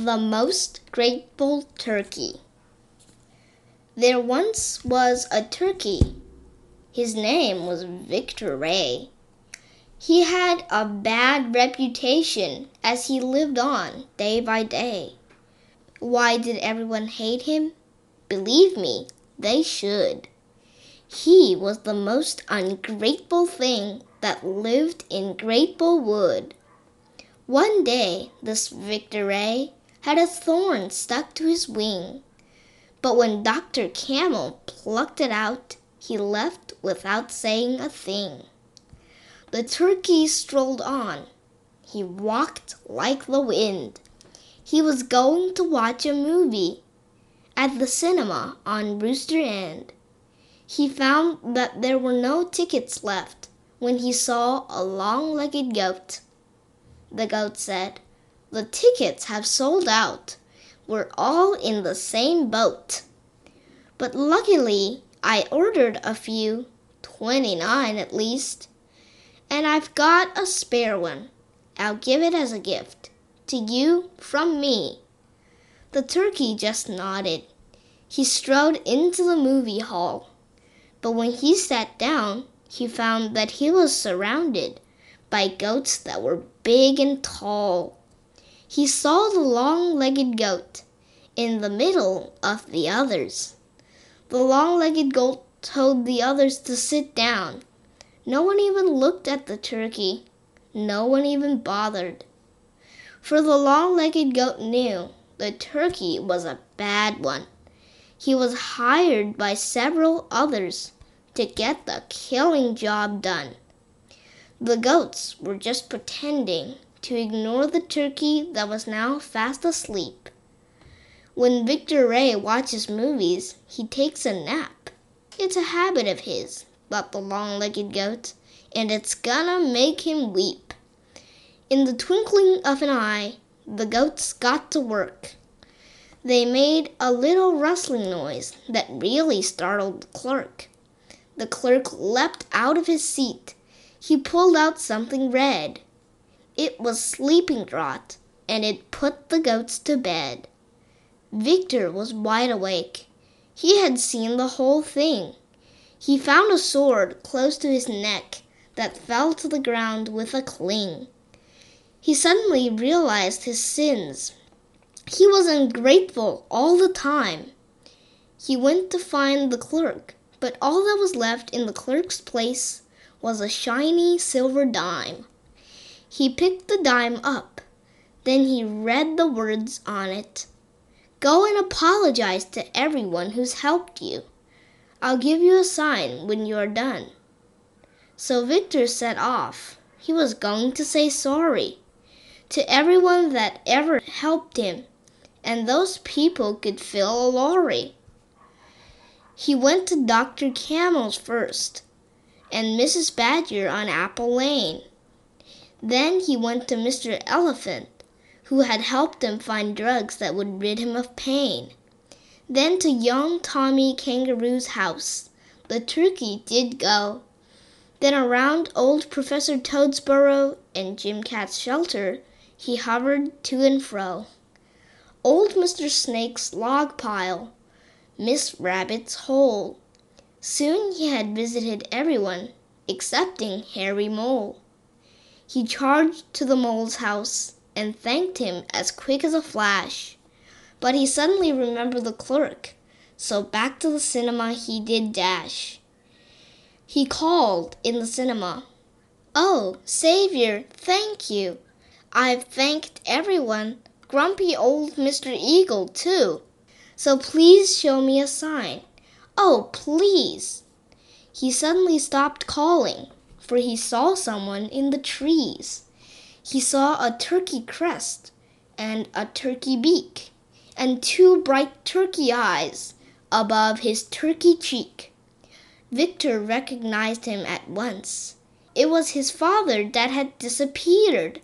The Most Grateful Turkey. There once was a turkey. His name was Victor Ray. He had a bad reputation as he lived on day by day. Why did everyone hate him? Believe me, they should. He was the most ungrateful thing that lived in Grateful Wood. One day, this Victor Ray had a thorn stuck to his wing. But when Dr. Camel plucked it out, he left without saying a thing. The turkey strolled on. He walked like the wind. He was going to watch a movie at the cinema on Brewster End. He found that there were no tickets left when he saw a long legged goat. The goat said, the tickets have sold out. We're all in the same boat. But luckily, I ordered a few, 29 at least, and I've got a spare one. I'll give it as a gift to you from me. The turkey just nodded. He strode into the movie hall. But when he sat down, he found that he was surrounded by goats that were big and tall he saw the long legged goat in the middle of the others. The long legged goat told the others to sit down. No one even looked at the turkey. No one even bothered. For the long legged goat knew the turkey was a bad one. He was hired by several others to get the killing job done. The goats were just pretending to ignore the turkey that was now fast asleep. When Victor Ray watches movies, he takes a nap. It's a habit of his, thought the long legged goat, and it's gonna make him weep. In the twinkling of an eye, the goats got to work. They made a little rustling noise that really startled the clerk. The clerk leapt out of his seat. He pulled out something red. It was sleeping draught, and it put the goats to bed. Victor was wide awake. He had seen the whole thing. He found a sword close to his neck that fell to the ground with a cling. He suddenly realized his sins. He was ungrateful all the time. He went to find the clerk, but all that was left in the clerk's place was a shiny silver dime. He picked the dime up. Then he read the words on it. Go and apologize to everyone who's helped you. I'll give you a sign when you are done. So Victor set off. He was going to say sorry to everyone that ever helped him, and those people could fill a lorry. He went to Dr. Camel's first, and Mrs. Badger on Apple Lane. Then he went to Mr. Elephant, who had helped him find drugs that would rid him of pain. Then to young Tommy Kangaroo's house. The turkey did go. Then around old Professor Toad's burrow and Jim Cat's shelter he hovered to and fro. Old Mr. Snake's log pile, Miss Rabbit's hole. Soon he had visited everyone excepting Harry Mole. He charged to the mole's house and thanked him as quick as a flash. But he suddenly remembered the clerk, so back to the cinema he did dash. He called in the cinema, Oh, Savior, thank you. I've thanked everyone, grumpy old Mr. Eagle, too. So please show me a sign. Oh, please. He suddenly stopped calling for he saw someone in the trees. He saw a turkey crest and a turkey beak and two bright turkey eyes above his turkey cheek. Victor recognized him at once. It was his father that had disappeared.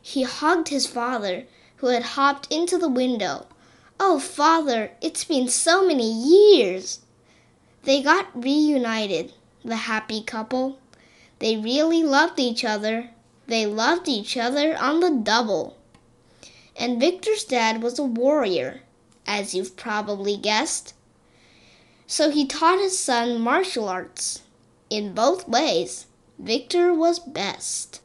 He hugged his father, who had hopped into the window. Oh, father, it's been so many years. They got reunited, the happy couple. They really loved each other. They loved each other on the double. And Victor's dad was a warrior, as you've probably guessed. So he taught his son martial arts. In both ways, Victor was best.